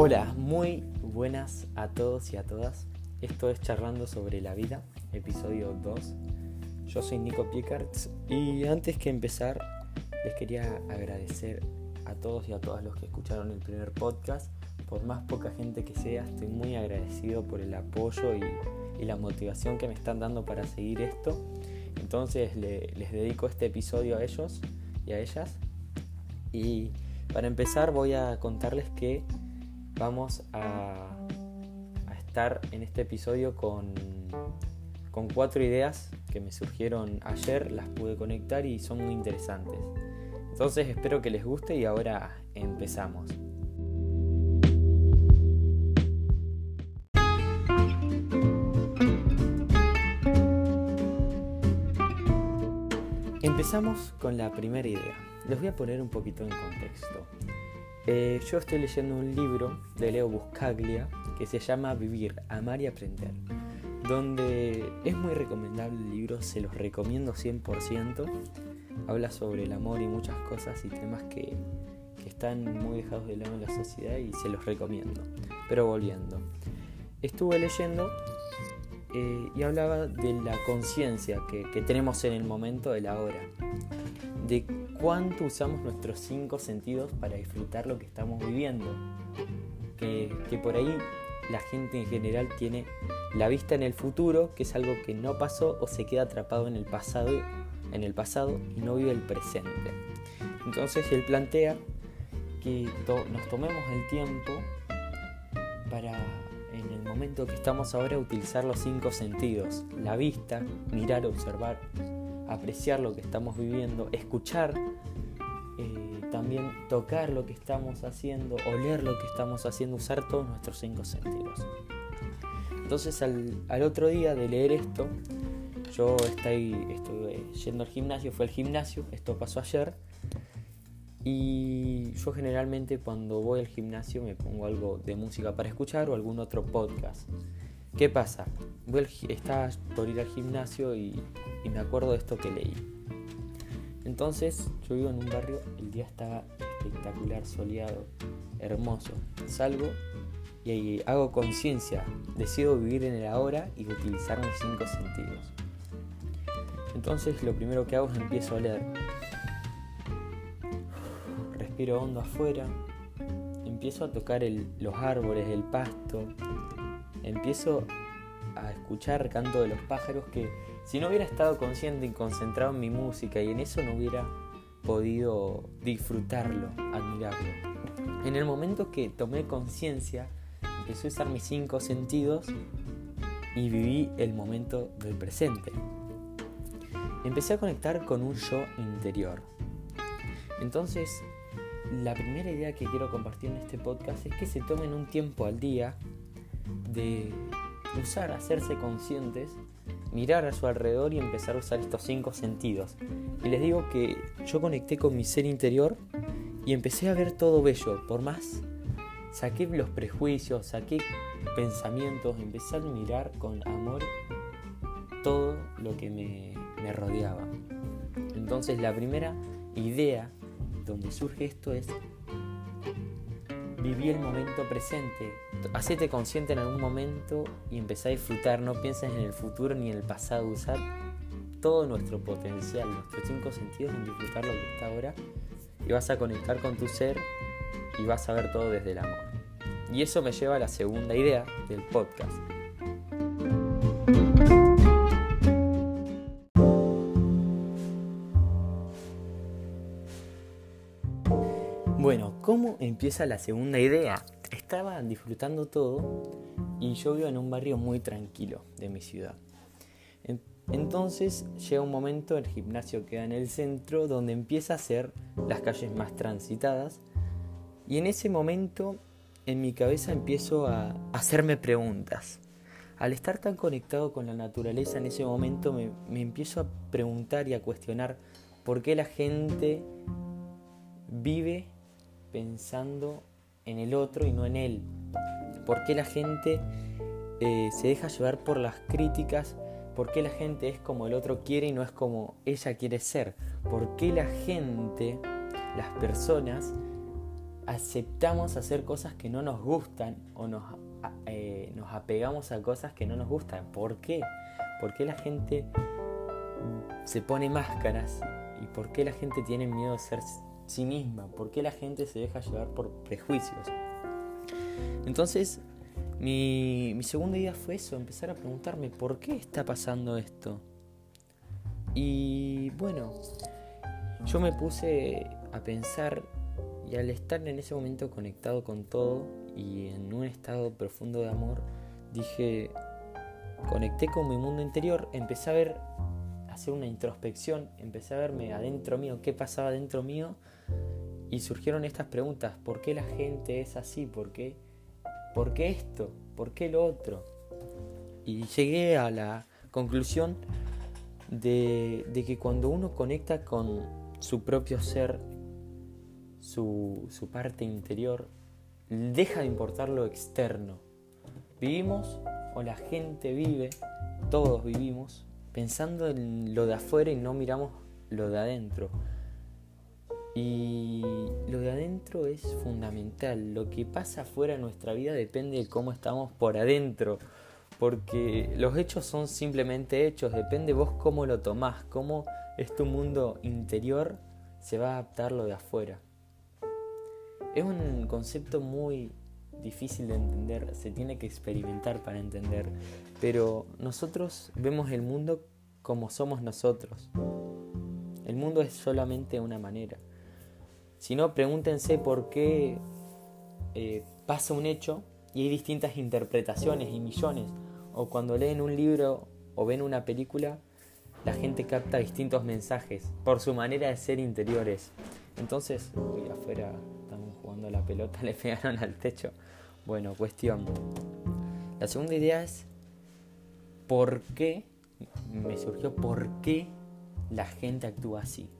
Hola, muy buenas a todos y a todas. Esto es Charlando sobre la vida, episodio 2. Yo soy Nico Piecarts y antes que empezar les quería agradecer a todos y a todas los que escucharon el primer podcast. Por más poca gente que sea, estoy muy agradecido por el apoyo y, la motivación que me están dando para seguir esto. Entonces les dedico este episodio a ellos y a ellas. Y para empezar voy a contarles que vamos a, estar en este episodio con, con cuatro ideas que me surgieron ayer, las pude conectar y son muy interesantes. Entonces espero que les guste y ahora empezamos. Empezamos con la primera idea. Les voy a poner un poquito en contexto. Eh, yo estoy leyendo un libro de Leo Buscaglia que se llama Vivir, Amar y Aprender, donde es muy recomendable el libro, se los recomiendo 100%. Habla sobre el amor y muchas cosas y temas que, están muy dejados de lado en la sociedad y se los recomiendo. Pero volviendo, estuve leyendo eh, y hablaba de la conciencia que, que tenemos en el momento de la hora, de cuánto usamos nuestros cinco sentidos para disfrutar lo que estamos viviendo. Que, por ahí la gente en general tiene la vista en el futuro, que es algo que no pasó o se queda atrapado en el pasado, en el pasado y no vive el presente. Entonces él plantea que nos tomemos el tiempo para en el momento que estamos ahora utilizar los cinco sentidos, la vista, mirar, observar, apreciar lo que estamos viviendo, escuchar, eh, también tocar lo que estamos haciendo, oler lo que estamos haciendo, usar todos nuestros cinco sentidos. Entonces al, otro día de leer esto, yo estoy, estuve yendo al gimnasio, fue al gimnasio, esto pasó ayer, y yo generalmente cuando voy al gimnasio me pongo algo de música para escuchar o algún otro podcast. ¿Qué pasa? Estaba por ir al gimnasio y, me acuerdo de esto que leí. Entonces, yo vivo en un barrio, el día estaba espectacular, soleado, hermoso. Salgo y hago conciencia, decido vivir en el ahora y utilizar mis cinco sentidos. Entonces, lo primero que hago es empiezo a leer. Respiro hondo afuera, empiezo a tocar los árboles, el pasto, empiezo a escuchar canto de los pájaros que si no hubiera estado consciente y concentrado en mi música y en eso no hubiera podido disfrutarlo, admirarlo. En el momento que tomé conciencia, empecé a usar mis cinco sentidos y viví el momento del presente. Empecé a conectar con un yo interior. Entonces, la primera idea que quiero compartir en este podcast es que se tomen un tiempo al día de usar, hacerse conscientes, mirar a su alrededor y empezar a usar estos cinco sentidos. Y les digo que yo conecté con mi ser interior y empecé a ver todo bello, por más saqué los prejuicios, saqué pensamientos, empecé a mirar con amor todo lo que me, me rodeaba. Entonces la primera idea donde surge esto es viví el momento presente. Hacete consciente en algún momento y empezá a disfrutar. No pienses en el futuro ni en el pasado. Usar todo nuestro potencial, nuestros cinco sentidos en disfrutar lo que está ahora. Y vas a conectar con tu ser y vas a ver todo desde el amor. Y eso me lleva a la segunda idea del podcast. Bueno, ¿cómo empieza la segunda idea? Estaba disfrutando todo y yo vivo en un barrio muy tranquilo de mi ciudad. Entonces llega un momento, el gimnasio queda en el centro, donde empieza a ser las calles más transitadas. Y en ese momento en mi cabeza empiezo a hacerme preguntas. Al estar tan conectado con la naturaleza en ese momento me, me empiezo a preguntar y a cuestionar por qué la gente vive pensando en el otro y no en él. ¿Por qué la gente eh, se deja llevar por las críticas? ¿Por qué la gente es como el otro quiere y no es como ella quiere ser? ¿Por qué la gente, las personas, aceptamos hacer cosas que no nos gustan o nos, eh, nos apegamos a cosas que no nos gustan. ¿Por qué? ¿Por qué la gente se pone máscaras? ¿Y por qué la gente tiene miedo de ser sí misma? ¿Por qué la gente se deja llevar por prejuicios? Entonces, mi, mi segunda idea fue eso, empezar a preguntarme por qué está pasando esto. Y bueno, yo me puse a pensar y al estar en ese momento conectado con todo y en un estado profundo de amor, dije, conecté con mi mundo interior, empecé a ver, hacer una introspección, empecé a verme adentro mío, qué pasaba dentro mío, y surgieron estas preguntas, ¿por qué la gente es así? ¿Por qué, ¿Por qué esto? ¿Por qué lo otro? Y llegué a la conclusión de, de que cuando uno conecta con su propio ser, su, su parte interior, deja de importar lo externo. Vivimos, o la gente vive, todos vivimos, pensando en lo de afuera y no miramos lo de adentro. Y lo de adentro es fundamental. Lo que pasa afuera en nuestra vida depende de cómo estamos por adentro. Porque los hechos son simplemente hechos. Depende vos cómo lo tomás, cómo es tu mundo interior, se va a adaptar lo de afuera. Es un concepto muy difícil de entender, se tiene que experimentar para entender, pero nosotros vemos el mundo como somos nosotros. El mundo es solamente una manera. Si no, pregúntense por qué eh, pasa un hecho y hay distintas interpretaciones y millones. O cuando leen un libro o ven una película, la gente capta distintos mensajes por su manera de ser interiores. Entonces, uy, afuera jugando la pelota le pegaron al techo. Bueno, cuestión. La segunda idea es por qué, me surgió por qué la gente actúa así.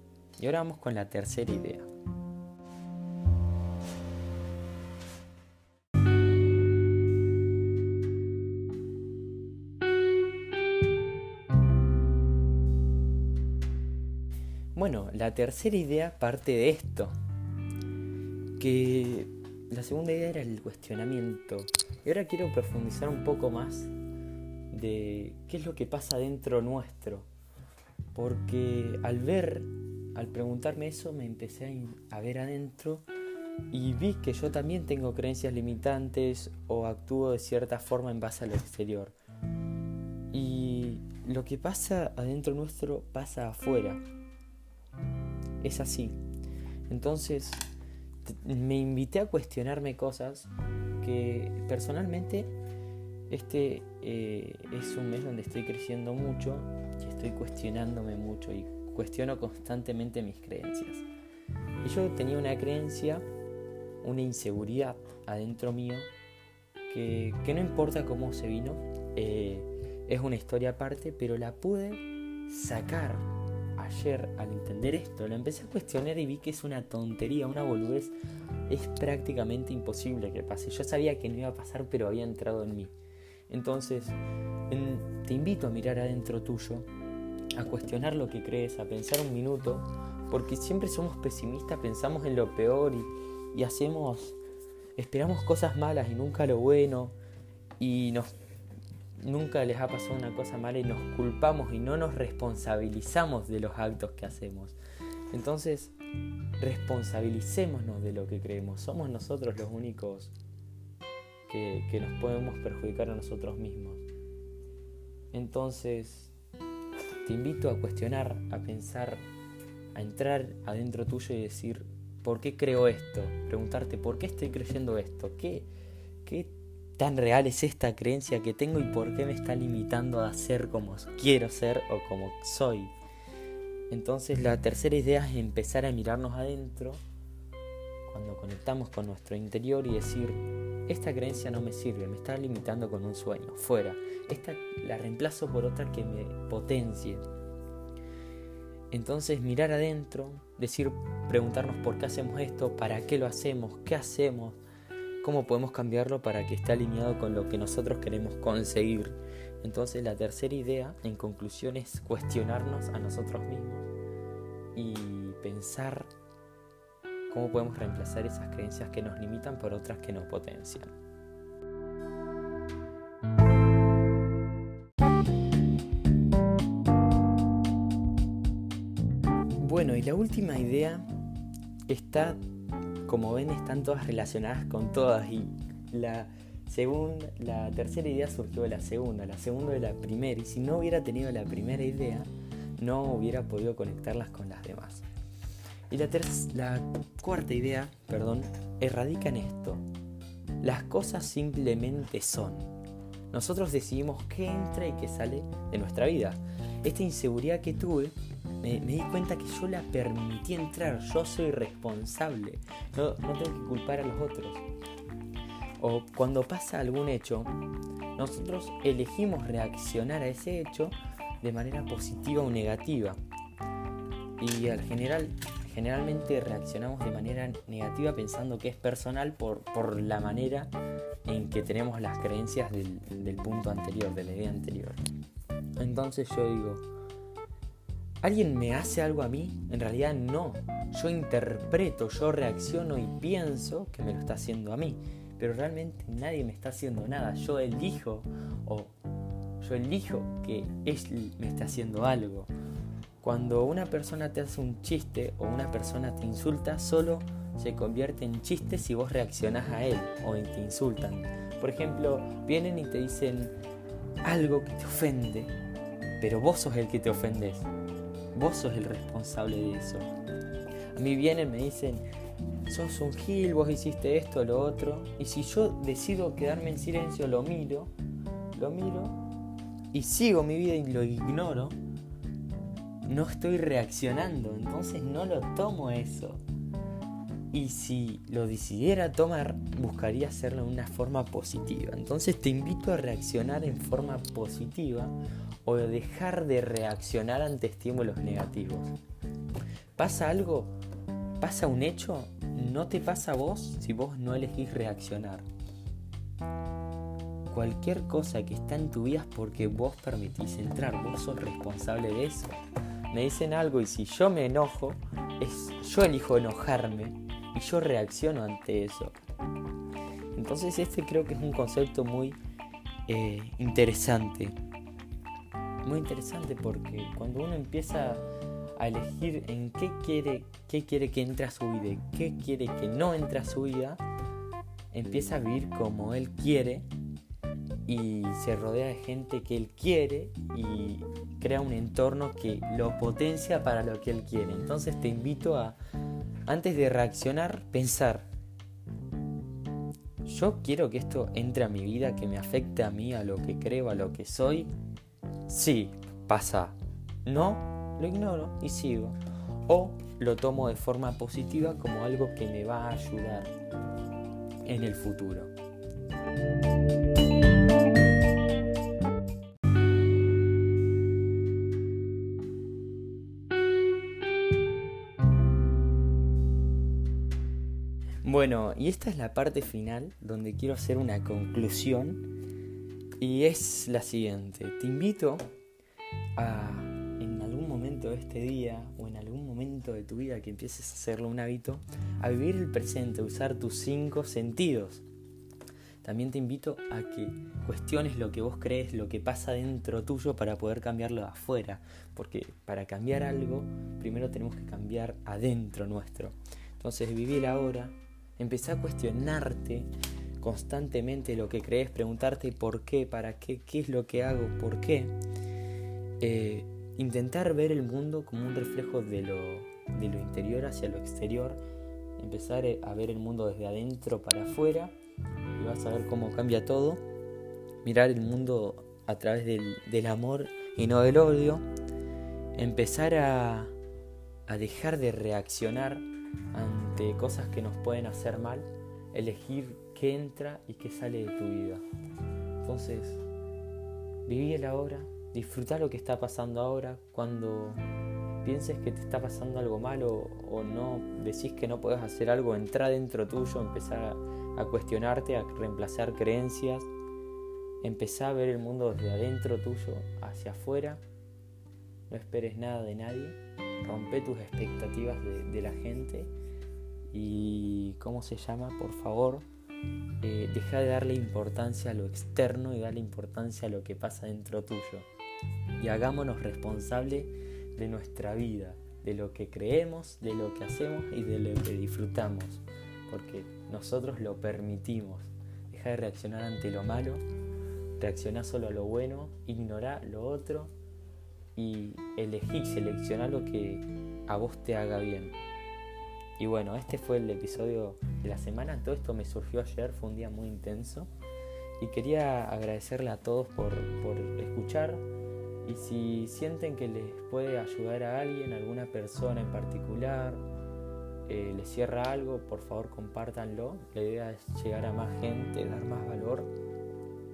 Y ahora vamos con la tercera idea. Bueno, la tercera idea parte de esto, que la segunda idea era el cuestionamiento. Y ahora quiero profundizar un poco más de qué es lo que pasa dentro nuestro. Porque al ver, al preguntarme eso, me empecé a, ver adentro y vi que yo también tengo creencias limitantes o actúo de cierta forma en base al exterior. Y lo que pasa adentro nuestro pasa afuera. Es así. Entonces, me invité a cuestionarme cosas que personalmente este eh, es un mes donde estoy creciendo mucho y estoy cuestionándome mucho y cuestiono constantemente mis creencias. Y yo tenía una creencia, una inseguridad adentro mío que, que no importa cómo se vino, eh, es una historia aparte, pero la pude sacar ayer al entender esto, lo empecé a cuestionar y vi que es una tontería, una boludez. Es prácticamente imposible que pase. Yo sabía que no iba a pasar, pero había entrado en mí. Entonces, te invito a mirar adentro tuyo, a cuestionar lo que crees, a pensar un minuto, porque siempre somos pesimistas, pensamos en lo peor y, y hacemos, esperamos cosas malas y nunca lo bueno, y nos nunca les ha pasado una cosa mala y nos culpamos y no nos responsabilizamos de los actos que hacemos. Entonces, responsabilicémonos de lo que creemos. Somos nosotros los únicos que, que nos podemos perjudicar a nosotros mismos. Entonces, te invito a cuestionar, a pensar, a entrar adentro tuyo y decir, ¿por qué creo esto? Preguntarte, ¿por qué estoy creyendo esto? ¿Qué, qué tan real es esta creencia que tengo y por qué me está limitando a ser como quiero ser o como soy. Entonces la tercera idea es empezar a mirarnos adentro cuando conectamos con nuestro interior y decir, esta creencia no me sirve, me está limitando con un sueño, fuera. Esta la reemplazo por otra que me potencie. Entonces mirar adentro, decir, preguntarnos por qué hacemos esto, para qué lo hacemos, qué hacemos, cómo podemos cambiarlo para que esté alineado con lo que nosotros queremos conseguir. Entonces la tercera idea, en conclusión, es cuestionarnos a nosotros mismos y pensar cómo podemos reemplazar esas creencias que nos limitan por otras que nos potencian. Bueno, y la última idea está, como ven, están todas relacionadas con todas y la segunda, la tercera idea surgió de la segunda, la segunda de la primera y si no hubiera tenido la primera idea, no hubiera podido conectarlas con las demás. Y la, la cuarta idea, perdón, erradica en esto. Las cosas simplemente son. Nosotros decidimos qué entra y qué sale de nuestra vida. Esta inseguridad que tuve, me, di cuenta que yo la permití entrar. Yo soy responsable. No, no tengo que culpar a los otros. O cuando pasa algún hecho, nosotros elegimos reaccionar a ese hecho de manera positiva o negativa. Y al general, generalmente reaccionamos de manera negativa pensando que es personal por, por la manera en que tenemos las creencias del, del punto anterior, de la idea anterior. Entonces yo digo, ¿alguien me hace algo a mí? En realidad no. Yo interpreto, yo reacciono y pienso que me lo está haciendo a mí. Pero realmente nadie me está haciendo nada. Yo elijo o yo elijo que él me está haciendo algo. Cuando una persona te hace un chiste o una persona te insulta, solo se convierte en chiste si vos reaccionás a él o te insultan. Por ejemplo, vienen y te dicen algo que te ofende, pero vos sos el que te ofendes. Vos sos el responsable de eso. A mí vienen, me dicen, sos un gil, vos hiciste esto, lo otro. Y si yo decido quedarme en silencio, lo miro, lo miro y sigo mi vida y lo ignoro, no estoy reaccionando, entonces no lo tomo eso. Y si lo decidiera tomar, buscaría hacerlo de una forma positiva. Entonces te invito a reaccionar en forma positiva o dejar de reaccionar ante estímulos negativos. ¿Pasa algo? ¿Pasa un hecho? No te pasa a vos si vos no elegís reaccionar cualquier cosa que está en tu vida es porque vos permitís entrar, vos sos responsable de eso. Me dicen algo y si yo me enojo, es yo elijo enojarme y yo reacciono ante eso. Entonces este creo que es un concepto muy eh, interesante. Muy interesante porque cuando uno empieza a elegir en qué quiere, qué quiere que entre a su vida y qué quiere que no entre a su vida, empieza a vivir como él quiere y se rodea de gente que él quiere y crea un entorno que lo potencia para lo que él quiere. Entonces te invito a, antes de reaccionar, pensar, yo quiero que esto entre a mi vida, que me afecte a mí, a lo que creo, a lo que soy. Sí, pasa. No, lo ignoro y sigo. O lo tomo de forma positiva como algo que me va a ayudar en el futuro. Bueno, y esta es la parte final donde quiero hacer una conclusión y es la siguiente. Te invito a en algún momento de este día o en algún momento de tu vida que empieces a hacerlo un hábito, a vivir el presente, a usar tus cinco sentidos. También te invito a que cuestiones lo que vos crees, lo que pasa dentro tuyo para poder cambiarlo afuera. Porque para cambiar algo, primero tenemos que cambiar adentro nuestro. Entonces vivir ahora, Empezá a cuestionarte constantemente lo que crees, preguntarte por qué, para qué, qué es lo que hago, por qué. Eh, intentar ver el mundo como un reflejo de lo, de lo interior hacia lo exterior. Empezar eh, a ver el mundo desde adentro para afuera y vas a ver cómo cambia todo. Mirar el mundo a través del, del amor y no del odio. Empezar a, a dejar de reaccionar ante cosas que nos pueden hacer mal, elegir qué entra y qué sale de tu vida. Entonces, viví el ahora, disfrutar lo que está pasando ahora, cuando pienses que te está pasando algo malo o no decís que no puedes hacer algo, entra dentro tuyo, empezar a, cuestionarte, a reemplazar creencias, empezar a ver el mundo desde adentro tuyo hacia afuera, no esperes nada de nadie. Rompe tus expectativas de, la gente. Y ¿cómo se llama? Por favor, eh, deja de darle importancia a lo externo y darle importancia a lo que pasa dentro tuyo. Y hagámonos responsables de nuestra vida, de lo que creemos, de lo que hacemos y de lo que disfrutamos. Porque nosotros lo permitimos. Deja de reaccionar ante lo malo, reacciona solo a lo bueno, ignora lo otro y elegí, selecciona lo que a vos te haga bien. Y bueno, este fue el episodio de la semana. Todo esto me surgió ayer, fue un día muy intenso. Y quería agradecerle a todos por, por escuchar. Y si sienten que les puede ayudar a alguien, alguna persona en particular, eh, les cierra algo, por favor compártanlo. La idea es llegar a más gente, dar más valor.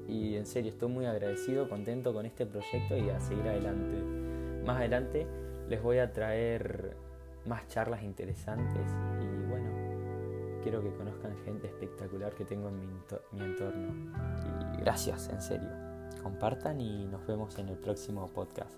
Y en serio, estoy muy agradecido, contento con este proyecto y a seguir adelante. Más adelante les voy a traer más charlas interesantes y bueno, quiero que conozcan gente espectacular que tengo en mi, entorno. Y gracias, en serio. Compartan y nos vemos en el próximo podcast.